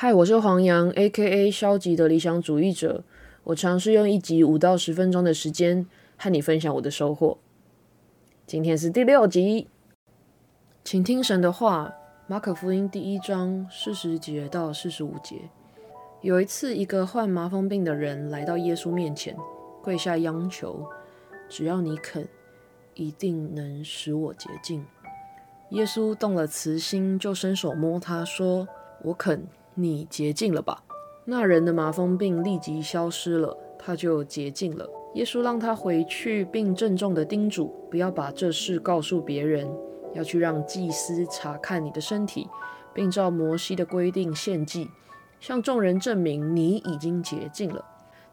嗨，我是黄洋，A.K.A 消极的理想主义者。我尝试用一集五到十分钟的时间和你分享我的收获。今天是第六集，请听神的话，马可福音第一章四十节到四十五节。有一次，一个患麻风病的人来到耶稣面前，跪下央求：“只要你肯，一定能使我洁净。”耶稣动了慈心，就伸手摸他，说：“我肯。”你洁净了吧？那人的麻风病立即消失了，他就洁净了。耶稣让他回去，并郑重地叮嘱不要把这事告诉别人，要去让祭司查看你的身体，并照摩西的规定献祭，向众人证明你已经洁净了。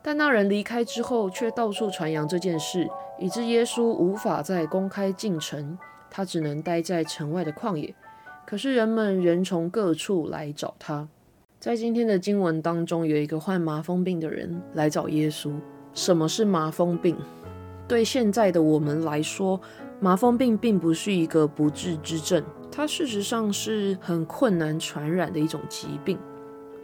但那人离开之后，却到处传扬这件事，以致耶稣无法再公开进城，他只能待在城外的旷野。可是人们仍从各处来找他。在今天的经文当中，有一个患麻风病的人来找耶稣。什么是麻风病？对现在的我们来说，麻风病并不是一个不治之症，它事实上是很困难传染的一种疾病。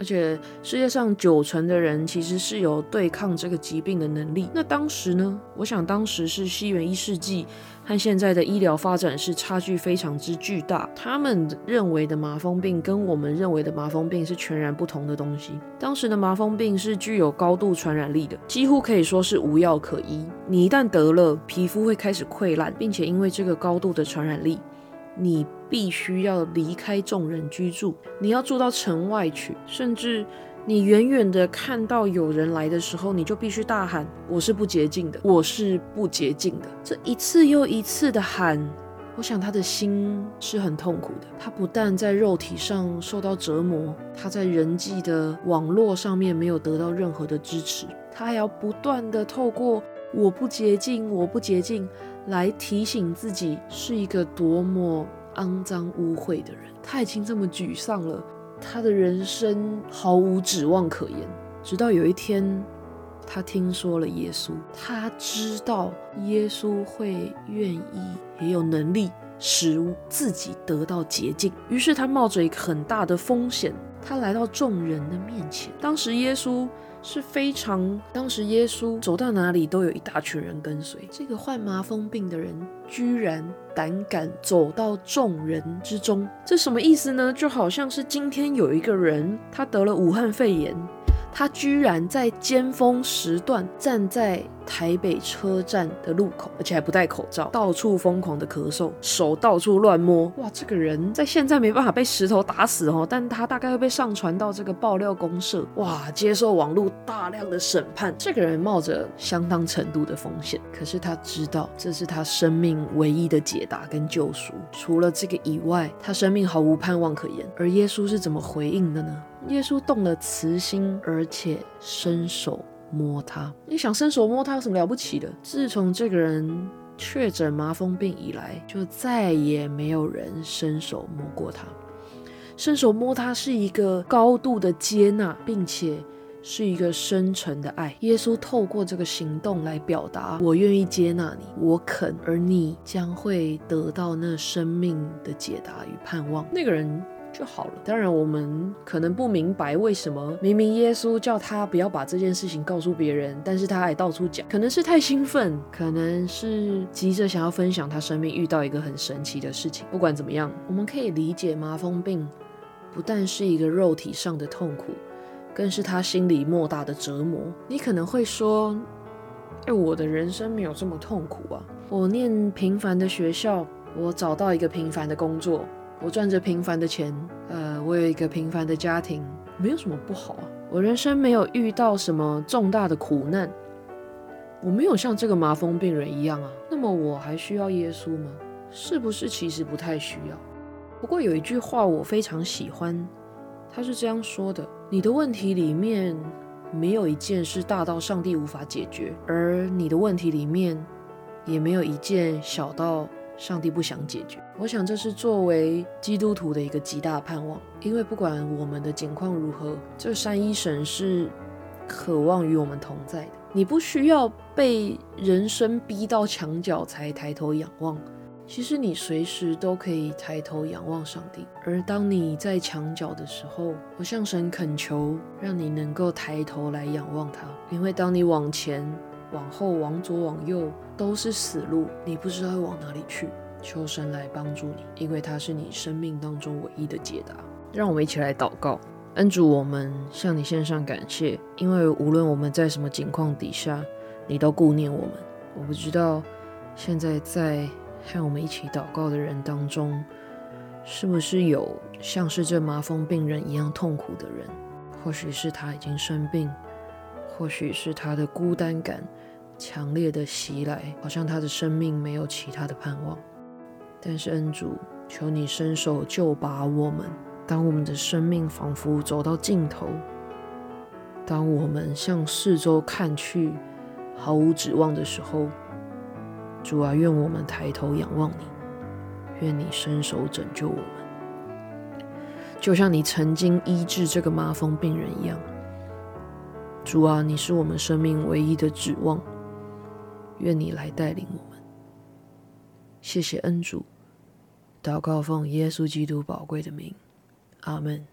而且世界上九成的人其实是有对抗这个疾病的能力。那当时呢？我想当时是西元一世纪，和现在的医疗发展是差距非常之巨大。他们认为的麻风病跟我们认为的麻风病是全然不同的东西。当时的麻风病是具有高度传染力的，几乎可以说是无药可医。你一旦得了，皮肤会开始溃烂，并且因为这个高度的传染力。你必须要离开众人居住，你要住到城外去，甚至你远远的看到有人来的时候，你就必须大喊：“我是不洁净的，我是不洁净的。”这一次又一次的喊，我想他的心是很痛苦的。他不但在肉体上受到折磨，他在人际的网络上面没有得到任何的支持，他还要不断的透过“我不洁净，我不洁净”。来提醒自己是一个多么肮脏污秽的人。他已经这么沮丧了，他的人生毫无指望可言。直到有一天，他听说了耶稣，他知道耶稣会愿意也有能力使自己得到洁净。于是他冒着一个很大的风险，他来到众人的面前。当时耶稣。是非常，当时耶稣走到哪里都有一大群人跟随。这个患麻风病的人居然胆敢走到众人之中，这什么意思呢？就好像是今天有一个人他得了武汉肺炎，他居然在尖峰时段站在。台北车站的路口，而且还不戴口罩，到处疯狂的咳嗽，手到处乱摸。哇，这个人在现在没办法被石头打死哦，但他大概会被上传到这个爆料公社，哇，接受网络大量的审判。这个人冒着相当程度的风险，可是他知道这是他生命唯一的解答跟救赎。除了这个以外，他生命毫无盼望可言。而耶稣是怎么回应的呢？耶稣动了慈心，而且伸手。摸他，你想伸手摸他有什么了不起的？自从这个人确诊麻风病以来，就再也没有人伸手摸过他。伸手摸他是一个高度的接纳，并且是一个深沉的爱。耶稣透过这个行动来表达：我愿意接纳你，我肯，而你将会得到那生命的解答与盼望。那个人。就好了。当然，我们可能不明白为什么明明耶稣叫他不要把这件事情告诉别人，但是他还到处讲。可能是太兴奋，可能是急着想要分享他生命遇到一个很神奇的事情。不管怎么样，我们可以理解麻风病不但是一个肉体上的痛苦，更是他心里莫大的折磨。你可能会说：“哎，我的人生没有这么痛苦啊！我念平凡的学校，我找到一个平凡的工作。”我赚着平凡的钱，呃，我有一个平凡的家庭，没有什么不好啊。我人生没有遇到什么重大的苦难，我没有像这个麻风病人一样啊。那么我还需要耶稣吗？是不是其实不太需要？不过有一句话我非常喜欢，他是这样说的：你的问题里面没有一件是大到上帝无法解决，而你的问题里面也没有一件小到。上帝不想解决，我想这是作为基督徒的一个极大盼望，因为不管我们的境况如何，这三一神是渴望与我们同在的。你不需要被人生逼到墙角才抬头仰望，其实你随时都可以抬头仰望上帝。而当你在墙角的时候，我向神恳求，让你能够抬头来仰望他。因为当你往前、往后、往左、往右都是死路，你不知道往哪里去。求神来帮助你，因为他是你生命当中唯一的解答。让我们一起来祷告。恩主，我们向你献上感谢，因为无论我们在什么境况底下，你都顾念我们。我不知道现在在和我们一起祷告的人当中，是不是有像是这麻风病人一样痛苦的人？或许是他已经生病，或许是他的孤单感强烈的袭来，好像他的生命没有其他的盼望。但是恩主，求你伸手救拔我们。当我们的生命仿佛走到尽头，当我们向四周看去毫无指望的时候，主啊，愿我们抬头仰望你，愿你伸手拯救我们，就像你曾经医治这个麻风病人一样。主啊，你是我们生命唯一的指望，愿你来带领我们。谢谢恩主，祷告奉耶稣基督宝贵的名。阿门